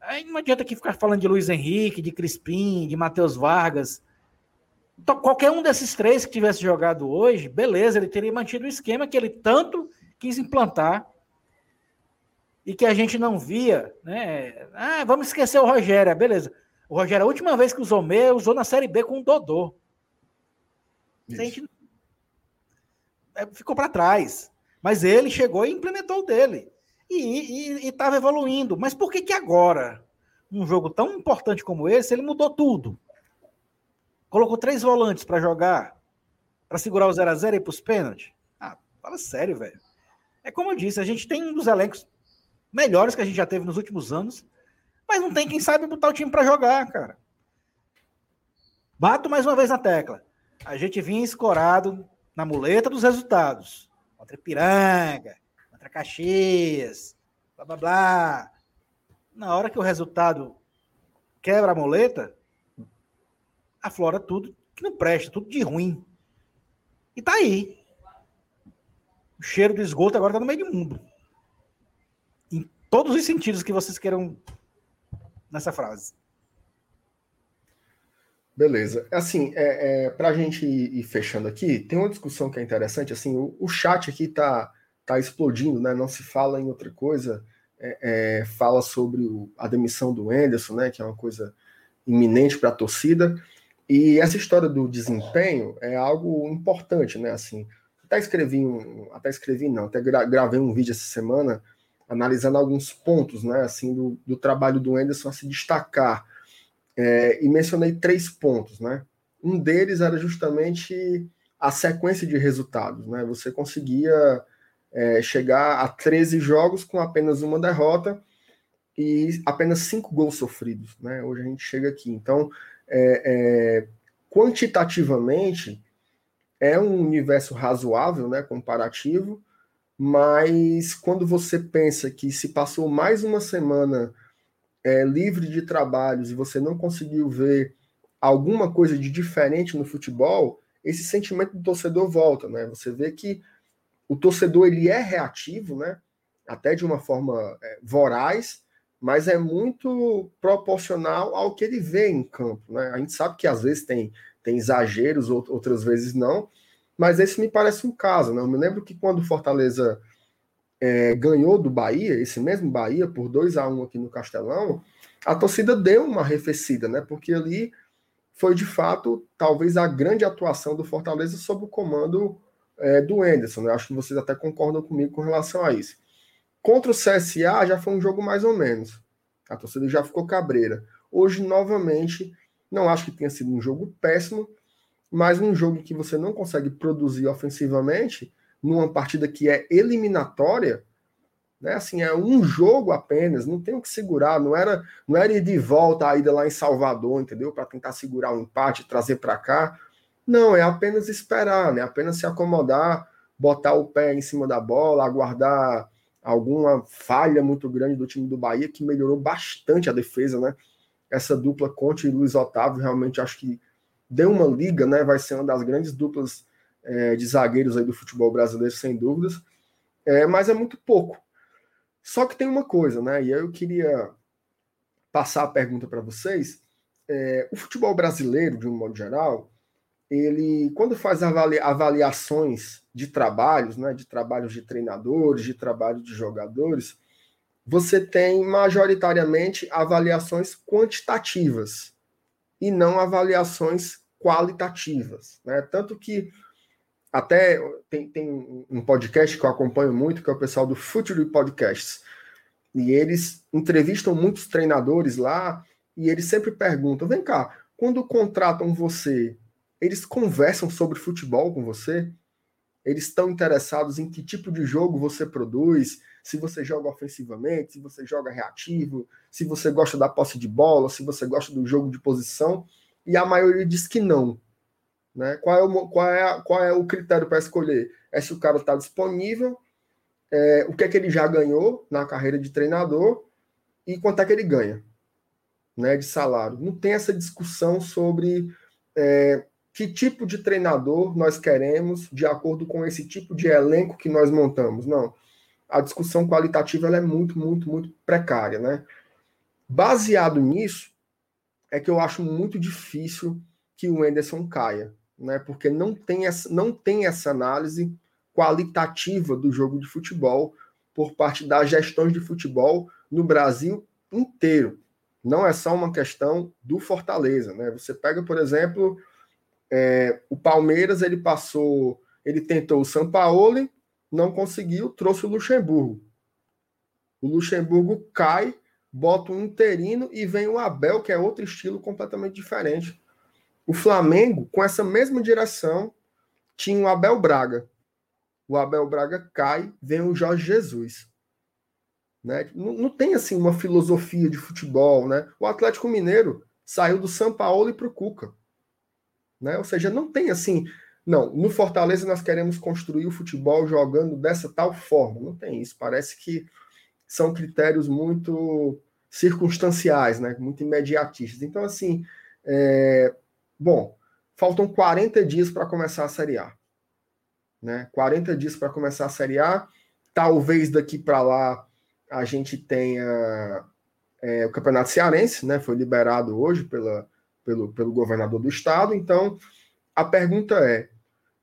Aí não adianta aqui ficar falando de Luiz Henrique, de Crispim, de Matheus Vargas. Então, qualquer um desses três que tivesse jogado hoje, beleza, ele teria mantido o esquema que ele tanto quis implantar e que a gente não via, né? Ah, vamos esquecer o Rogério, beleza. O Rogério, a última vez que usou meia, usou na Série B com o Dodô. A gente é, ficou para trás. Mas ele chegou e implementou o dele e estava evoluindo. Mas por que, que agora? um jogo tão importante como esse, ele mudou tudo. Colocou três volantes para jogar, para segurar o 0 a 0 e ir para os pênaltis. Ah, fala sério, velho. É como eu disse, a gente tem um dos elencos melhores que a gente já teve nos últimos anos, mas não tem quem sabe botar o time para jogar, cara. Bato mais uma vez na tecla. A gente vinha escorado na muleta dos resultados. Contra Ipiranga, contra Caxias, blá blá blá. Na hora que o resultado quebra a muleta, aflora tudo que não presta, tudo de ruim. E tá aí. O cheiro do esgoto agora tá no meio do mundo. Todos os sentidos que vocês queiram nessa frase. Beleza. Assim, é, é, para a gente ir, fechando aqui, tem uma discussão que é interessante. Assim, o, o chat aqui tá, tá explodindo, né? Não se fala em outra coisa. É, é, fala sobre o, a demissão do Enderson, né? Que é uma coisa iminente para a torcida. E essa história do desempenho é algo importante, né? Assim, até escrevi um, até escrevi não, até gra, gravei um vídeo essa semana analisando alguns pontos, né? Assim, do, do trabalho do Enderson a se destacar é, e mencionei três pontos, né? Um deles era justamente a sequência de resultados, né? Você conseguia é, chegar a 13 jogos com apenas uma derrota e apenas cinco gols sofridos, né? Hoje a gente chega aqui. Então, é, é, quantitativamente, é um universo razoável, né? Comparativo, mas quando você pensa que se passou mais uma semana é, livre de trabalhos e você não conseguiu ver alguma coisa de diferente no futebol, esse sentimento do torcedor volta, né? Você vê que o torcedor ele é reativo, né? Até de uma forma é, voraz, mas é muito proporcional ao que ele vê em campo, né? A gente sabe que às vezes tem, tem exageros, outras vezes não, mas esse me parece um caso, né? Eu me lembro que quando o Fortaleza é, ganhou do Bahia, esse mesmo Bahia, por 2 a 1 aqui no Castelão, a torcida deu uma arrefecida, né? Porque ali foi de fato talvez a grande atuação do Fortaleza sob o comando é, do Enderson. Né? Acho que vocês até concordam comigo com relação a isso. Contra o CSA já foi um jogo mais ou menos. A torcida já ficou cabreira. Hoje, novamente, não acho que tenha sido um jogo péssimo, mas um jogo que você não consegue produzir ofensivamente numa partida que é eliminatória, né? Assim, é um jogo apenas, não tem o que segurar, não era, não era ir de volta a ida lá em Salvador, entendeu? Para tentar segurar o um empate, trazer para cá. Não, é apenas esperar, né? Apenas se acomodar, botar o pé em cima da bola, aguardar alguma falha muito grande do time do Bahia que melhorou bastante a defesa, né? Essa dupla Conte e Luiz Otávio realmente acho que deu uma liga, né? Vai ser uma das grandes duplas é, de zagueiros aí do futebol brasileiro, sem dúvidas, é, mas é muito pouco. Só que tem uma coisa, né? E eu queria passar a pergunta para vocês. É, o futebol brasileiro, de um modo geral, ele, quando faz avaliações de trabalhos, né, de trabalhos de treinadores, de trabalho de jogadores, você tem majoritariamente avaliações quantitativas e não avaliações qualitativas. Né? Tanto que até tem, tem um podcast que eu acompanho muito, que é o pessoal do Future Podcasts. E eles entrevistam muitos treinadores lá e eles sempre perguntam: vem cá, quando contratam você, eles conversam sobre futebol com você? Eles estão interessados em que tipo de jogo você produz, se você joga ofensivamente, se você joga reativo, se você gosta da posse de bola, se você gosta do jogo de posição. E a maioria diz que não. Né? Qual, é o, qual, é, qual é o critério para escolher? É se o cara está disponível, é, o que é que ele já ganhou na carreira de treinador e quanto é que ele ganha né, de salário. Não tem essa discussão sobre é, que tipo de treinador nós queremos de acordo com esse tipo de elenco que nós montamos. Não. A discussão qualitativa é muito, muito, muito precária. Né? Baseado nisso, é que eu acho muito difícil que o Enderson caia né? Porque não tem essa, não tem essa análise qualitativa do jogo de futebol por parte das gestões de futebol no Brasil inteiro. Não é só uma questão do Fortaleza, né? Você pega, por exemplo, é, o Palmeiras, ele passou, ele tentou o São Paulo, não conseguiu, trouxe o Luxemburgo. O Luxemburgo cai bota um interino e vem o Abel, que é outro estilo completamente diferente. O Flamengo, com essa mesma direção, tinha o Abel Braga. O Abel Braga cai, vem o Jorge Jesus. Né? Não, não tem assim uma filosofia de futebol. Né? O Atlético Mineiro saiu do São Paulo e para o Cuca. Né? Ou seja, não tem assim. Não, no Fortaleza nós queremos construir o futebol jogando dessa tal forma. Não tem isso. Parece que são critérios muito circunstanciais, né? muito imediatistas. Então, assim, é... bom, faltam 40 dias para começar a Série A. Né? 40 dias para começar a Série A. Talvez daqui para lá a gente tenha é, o Campeonato Cearense, né? Foi liberado hoje pela, pelo, pelo governador do estado. Então, a pergunta é: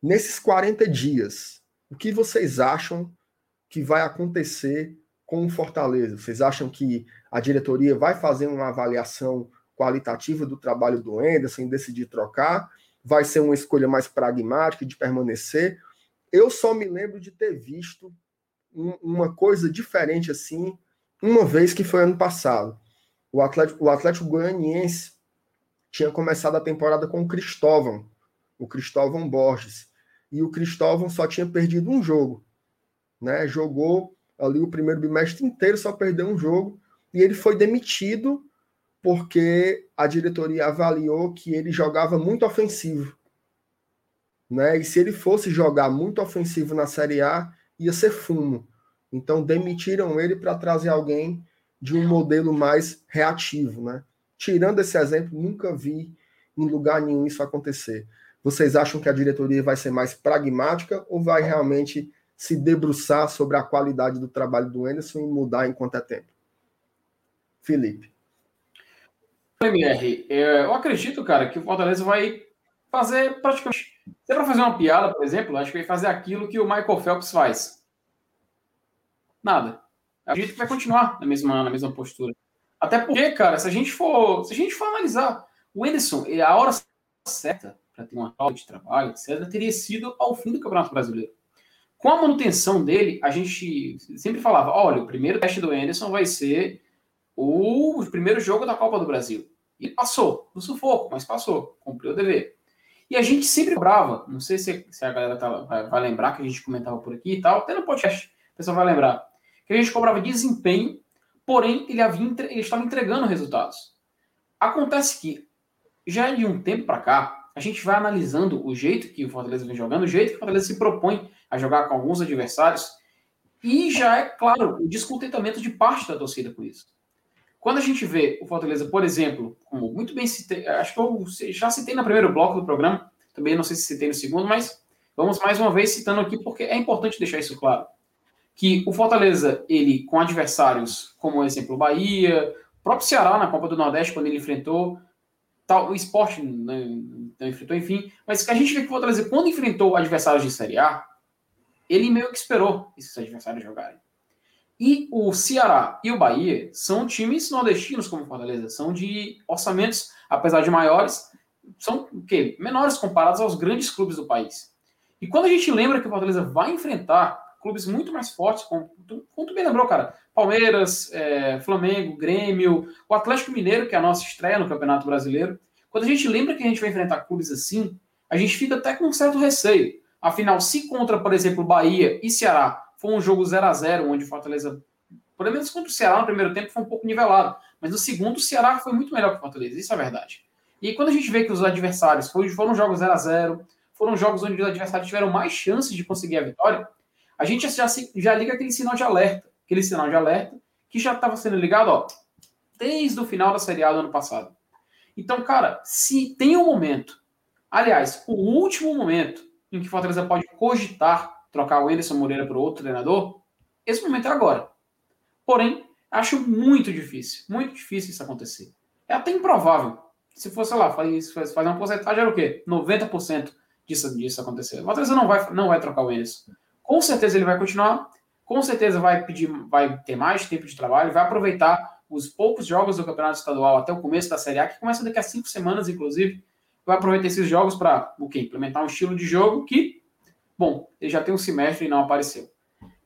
nesses 40 dias, o que vocês acham que vai acontecer com o Fortaleza? Vocês acham que a diretoria vai fazer uma avaliação qualitativa do trabalho do Anderson, decidir trocar? Vai ser uma escolha mais pragmática de permanecer? Eu só me lembro de ter visto um, uma coisa diferente assim, uma vez que foi ano passado. O Atlético, o Atlético Goianiense tinha começado a temporada com o Cristóvão, o Cristóvão Borges. E o Cristóvão só tinha perdido um jogo. Né? Jogou ali o primeiro bimestre inteiro, só perdeu um jogo, e ele foi demitido porque a diretoria avaliou que ele jogava muito ofensivo. Né? E se ele fosse jogar muito ofensivo na Série A, ia ser fumo. Então demitiram ele para trazer alguém de um modelo mais reativo. Né? Tirando esse exemplo, nunca vi em lugar nenhum isso acontecer. Vocês acham que a diretoria vai ser mais pragmática ou vai realmente se debruçar sobre a qualidade do trabalho do Anderson e mudar enquanto é tempo. Felipe. MR, é, eu acredito, cara, que o Fortaleza vai fazer praticamente. Se é para fazer uma piada, por exemplo, acho que vai fazer aquilo que o Michael Phelps faz. Nada. A gente vai continuar na mesma, na mesma postura. Até porque, cara, se a gente for, se a gente for analisar, o Anderson, a hora certa para ter uma aula de trabalho, etc., teria sido ao fim do Campeonato Brasileiro. Com a manutenção dele, a gente sempre falava: olha, o primeiro teste do Anderson vai ser o primeiro jogo da Copa do Brasil. E passou, no sufoco, mas passou, cumpriu o dever. E a gente sempre brava, não sei se, se a galera tá, vai, vai, lembrar que a gente comentava por aqui e tal, até no podcast, o pessoal vai lembrar, que a gente cobrava desempenho, porém ele, havia, ele estava entregando resultados. Acontece que, já de um tempo para cá, a gente vai analisando o jeito que o Fortaleza vem jogando, o jeito que o Fortaleza se propõe a jogar com alguns adversários, e já é claro o descontentamento de parte da torcida com isso. Quando a gente vê o Fortaleza, por exemplo, como muito bem citei, acho que eu já citei no primeiro bloco do programa, também não sei se citei no segundo, mas vamos mais uma vez citando aqui porque é importante deixar isso claro. Que o Fortaleza, ele com adversários como, por exemplo, o Bahia, o próprio Ceará na Copa do Nordeste, quando ele enfrentou, tal, o esporte né, não enfrentou, enfim, mas que a gente vê que o Fortaleza, quando enfrentou adversários de Série A, ele meio que esperou esses adversários jogarem. E o Ceará e o Bahia são times nordestinos como Fortaleza, são de orçamentos, apesar de maiores, são o quê? menores comparados aos grandes clubes do país. E quando a gente lembra que o Fortaleza vai enfrentar clubes muito mais fortes, como, como tu bem lembrou, cara, Palmeiras, é, Flamengo, Grêmio, o Atlético Mineiro, que é a nossa estreia no Campeonato Brasileiro, quando a gente lembra que a gente vai enfrentar clubes assim, a gente fica até com um certo receio. Afinal, se contra, por exemplo, Bahia e Ceará foi um jogo 0 a 0 onde Fortaleza, pelo menos contra o Ceará no primeiro tempo, foi um pouco nivelado. Mas no segundo, o Ceará foi muito melhor que o Fortaleza, isso é verdade. E quando a gente vê que os adversários foram jogos 0 a 0 foram jogos onde os adversários tiveram mais chances de conseguir a vitória, a gente já, já liga aquele sinal de alerta, aquele sinal de alerta que já estava sendo ligado ó, desde o final da Série A do ano passado. Então, cara, se tem um momento, aliás, o último momento em que Fortaleza pode cogitar trocar o Anderson Moreira por outro treinador, esse momento é agora. Porém, acho muito difícil, muito difícil isso acontecer. É até improvável. Se fosse, lá, fazer, fazer uma porcentagem, era o quê? 90% disso, disso acontecer. O Fortaleza não vai, não vai trocar o Anderson. Com certeza ele vai continuar, com certeza vai pedir, vai ter mais tempo de trabalho, vai aproveitar os poucos jogos do Campeonato Estadual até o começo da Série A, que começa daqui a cinco semanas, inclusive, vai aproveitar esses jogos para o quê? Implementar um estilo de jogo que, bom, ele já tem um semestre e não apareceu.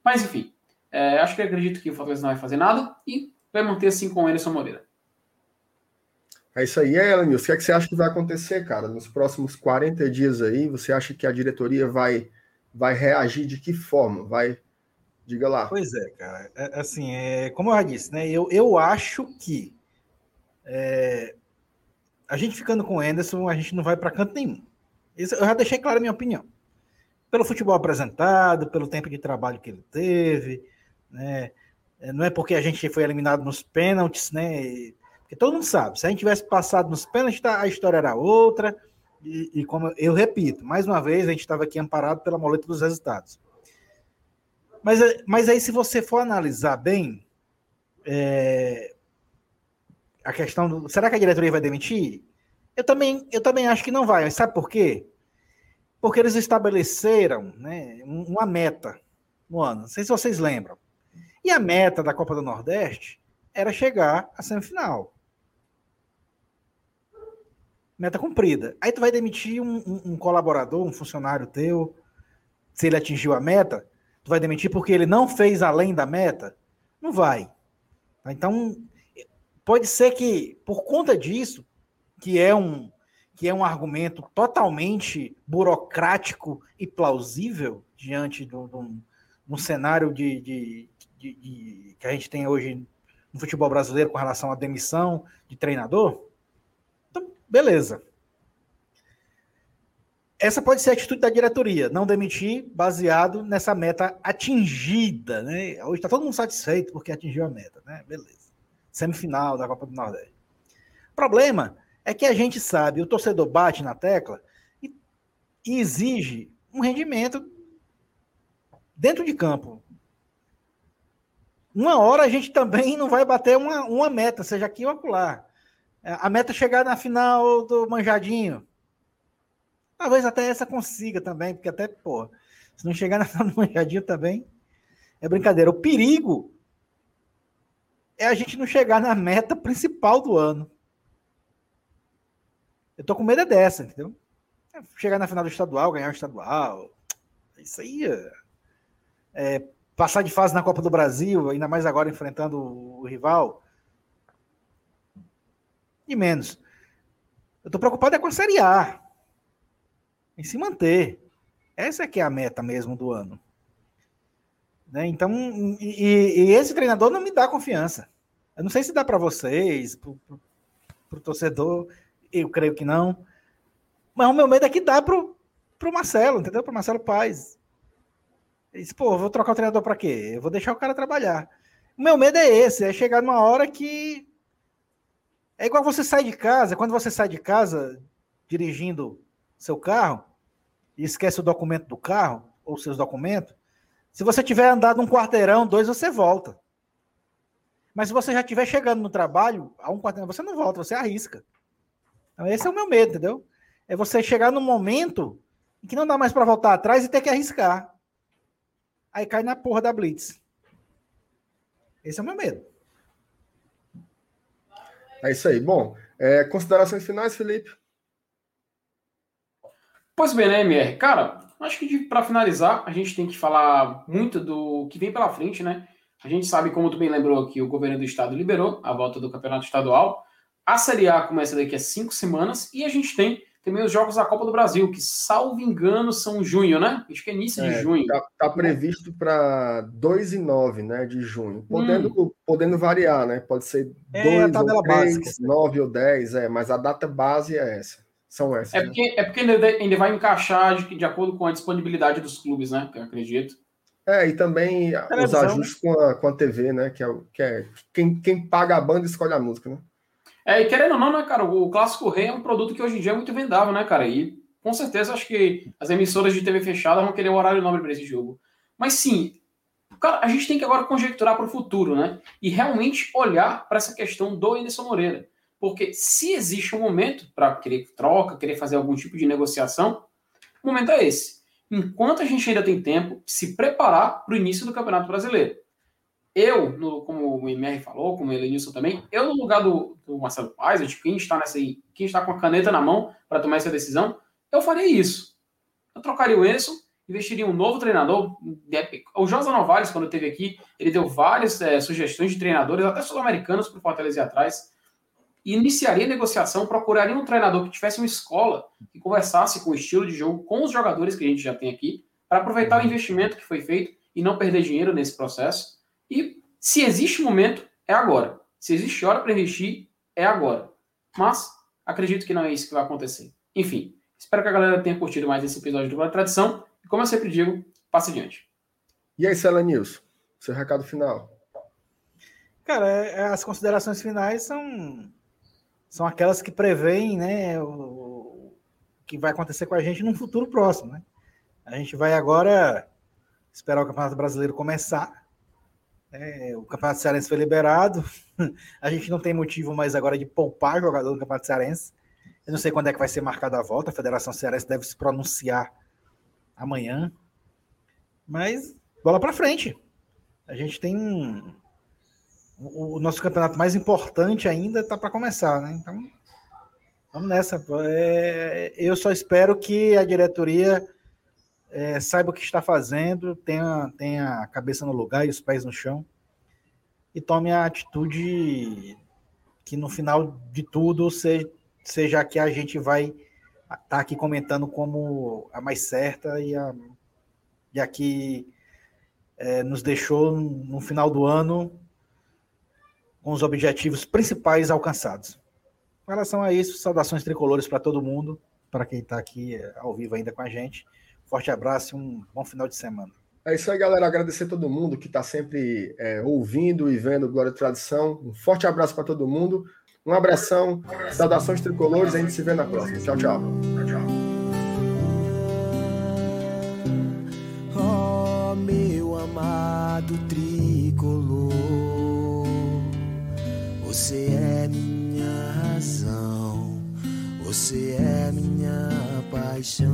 Mas enfim, é, acho que acredito que o Fortaleza não vai fazer nada e vai manter assim com o Anderson Moreira. É isso aí, é, Elenilson. O que, é que você acha que vai acontecer, cara? Nos próximos 40 dias aí, você acha que a diretoria vai, vai reagir de que forma? Vai. Diga lá. Pois é, cara. É, assim, é, como eu já disse, né? Eu, eu acho que é, a gente ficando com o Anderson, a gente não vai para canto nenhum. Isso, eu já deixei claro a minha opinião. Pelo futebol apresentado, pelo tempo de trabalho que ele teve, né? É, não é porque a gente foi eliminado nos pênaltis, né? Porque todo mundo sabe, se a gente tivesse passado nos pênaltis, tá, a história era outra. E, e como eu repito, mais uma vez, a gente estava aqui amparado pela moleta dos resultados. Mas, mas aí, se você for analisar bem, é, a questão do. Será que a diretoria vai demitir? Eu também, eu também acho que não vai. Mas sabe por quê? Porque eles estabeleceram né, uma meta no ano. Não sei se vocês lembram. E a meta da Copa do Nordeste era chegar à semifinal. Meta cumprida. Aí tu vai demitir um, um, um, colaborador, um funcionário teu, se ele atingiu a meta, tu vai demitir porque ele não fez além da meta? Não vai. Então, pode ser que, por conta disso, que é um, que é um argumento totalmente burocrático e plausível diante de um cenário de, de, de, de, que a gente tem hoje no futebol brasileiro com relação à demissão de treinador, então, beleza. Essa pode ser a atitude da diretoria, não demitir baseado nessa meta atingida, né? Hoje está todo mundo satisfeito porque atingiu a meta, né? Beleza. Semifinal da Copa do Nordeste. O problema é que a gente sabe, o torcedor bate na tecla e, e exige um rendimento dentro de campo, uma hora a gente também não vai bater uma, uma meta, seja aqui ou acolá. A meta é chegar na final do Manjadinho. Talvez até essa consiga também, porque até, pô, se não chegar na final do Manjadinho também, é brincadeira. O perigo é a gente não chegar na meta principal do ano. Eu tô com medo é dessa, entendeu? É chegar na final do estadual, ganhar o estadual. Isso aí é, é passar de fase na Copa do Brasil, ainda mais agora enfrentando o rival. E menos. Eu estou preocupado é com a Série A. Em se manter. Essa é que é a meta mesmo do ano. Né? Então, e, e, esse treinador não me dá confiança. Eu não sei se dá para vocês, para o torcedor, eu creio que não. Mas o meu medo é que dá para o Marcelo, entendeu? Para o Marcelo Paz. Ele disse, pô, vou trocar o treinador para quê? Eu vou deixar o cara trabalhar. O meu medo é esse, é chegar numa hora que. É igual você sai de casa, quando você sai de casa dirigindo seu carro e esquece o documento do carro, ou seus documentos, se você tiver andado um quarteirão, dois, você volta. Mas se você já estiver chegando no trabalho, a um quarteirão, você não volta, você arrisca. Então, esse é o meu medo, entendeu? É você chegar num momento em que não dá mais para voltar atrás e ter que arriscar aí cai na porra da Blitz. Esse é o meu medo. É isso aí. Bom, é, considerações finais, Felipe? Pois bem, né, MR? Cara, acho que para finalizar, a gente tem que falar muito do que vem pela frente, né? A gente sabe, como tu bem lembrou, que o governo do estado liberou a volta do campeonato estadual. A Série A começa daqui a cinco semanas e a gente tem também os jogos da Copa do Brasil, que, salvo engano, são junho, né? Acho que é início é, de junho. Está tá previsto para 2 e 9 né, de junho. Podendo, hum. podendo variar, né? Pode ser 2 é, ou 3, 9 ou 10, é, mas a data base é essa. São essas. É porque, né? é porque ainda, ainda vai encaixar de, de acordo com a disponibilidade dos clubes, né? Que eu acredito. É, e também os ajustes né? com, a, com a TV, né? Que é, que é quem, quem paga a banda escolhe a música, né? É, e querendo ou não, né, cara, o Clássico Rei é um produto que hoje em dia é muito vendável, né, cara? E com certeza acho que as emissoras de TV fechada vão querer um horário nobre para esse jogo. Mas sim, cara, a gente tem que agora conjecturar para o futuro, né? E realmente olhar para essa questão do Anderson Moreira. Porque se existe um momento para querer troca, querer fazer algum tipo de negociação, o momento é esse. Enquanto a gente ainda tem tempo, se preparar para o início do Campeonato Brasileiro. Eu, no, como o MR falou, como o Elenilson também, eu no lugar do, do Marcelo Paz, de quem está nessa aí, quem está com a caneta na mão para tomar essa decisão, eu faria isso. Eu trocaria o Enzo investiria em um novo treinador. O José Novaes, quando esteve aqui, ele deu várias é, sugestões de treinadores, até sul-americanos, para o Fortaleza atrás. E iniciaria a negociação, procuraria um treinador que tivesse uma escola, que conversasse com o estilo de jogo, com os jogadores que a gente já tem aqui, para aproveitar o investimento que foi feito e não perder dinheiro nesse processo. E se existe momento, é agora. Se existe hora para investir, é agora. Mas acredito que não é isso que vai acontecer. Enfim, espero que a galera tenha curtido mais esse episódio do Boa Tradição. E como eu sempre digo, passe adiante. E aí, Cela News, seu recado final. Cara, é, é, as considerações finais são, são aquelas que preveem né, o, que vai acontecer com a gente num futuro próximo. Né? A gente vai agora esperar o Campeonato Brasileiro começar. É, o Campeonato Cearense foi liberado. A gente não tem motivo mais agora de poupar jogador do Campeonato Cearense. Eu não sei quando é que vai ser marcada a volta. A Federação Cearense deve se pronunciar amanhã. Mas bola para frente. A gente tem um, o, nosso campeonato mais importante ainda está para começar, né? Então vamos nessa. É, eu só espero que a diretoria é, saiba o que está fazendo, tenha, tenha a cabeça no lugar e os pés no chão e tome a atitude que no final de tudo seja, seja que a gente vai tá aqui comentando como a mais certa e a, e a que é, nos deixou no final do ano com os objetivos principais alcançados. Com relação a isso, saudações tricolores para todo mundo, para quem está aqui é, ao vivo ainda com a gente. Forte abraço e um bom final de semana. É isso aí, galera. Agradecer a todo mundo que está sempre é, ouvindo e vendo Glória e Tradição. Um forte abraço para todo mundo. Um abração, saudações tricolores, a gente se vê na próxima. Tchau, tchau. Tchau, Oh, meu amado tricolor, você é minha razão, você é minha paixão.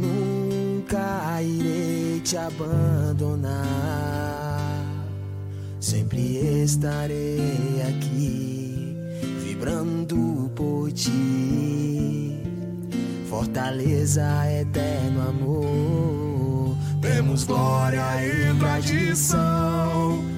Nunca irei te abandonar Sempre estarei aqui, vibrando por ti. Fortaleza, eterno amor. Temos glória e tradição.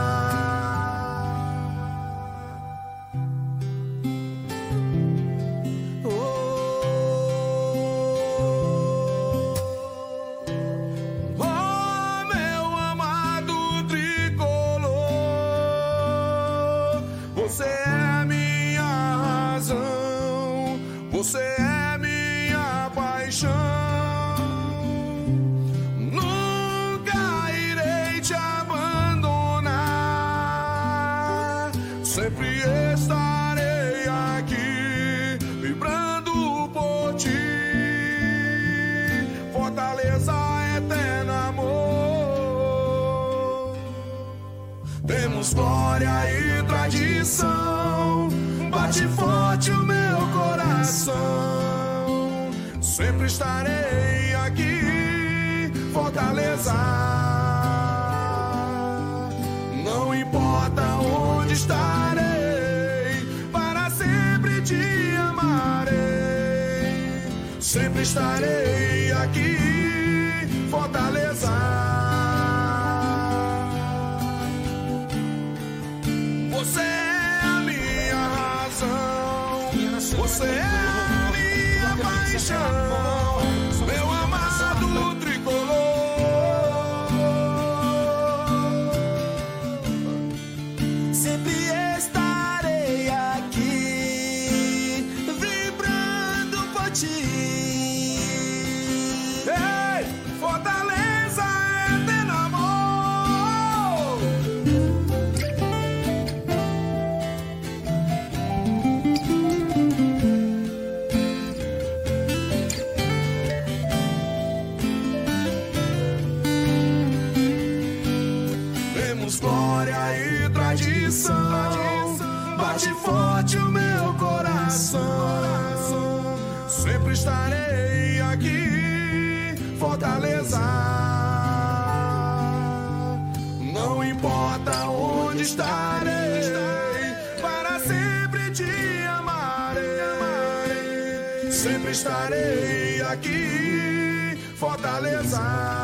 sempre estarei aqui, Fortaleza. Você é a minha razão, você é a minha paixão. Estarei aqui, Fortaleza.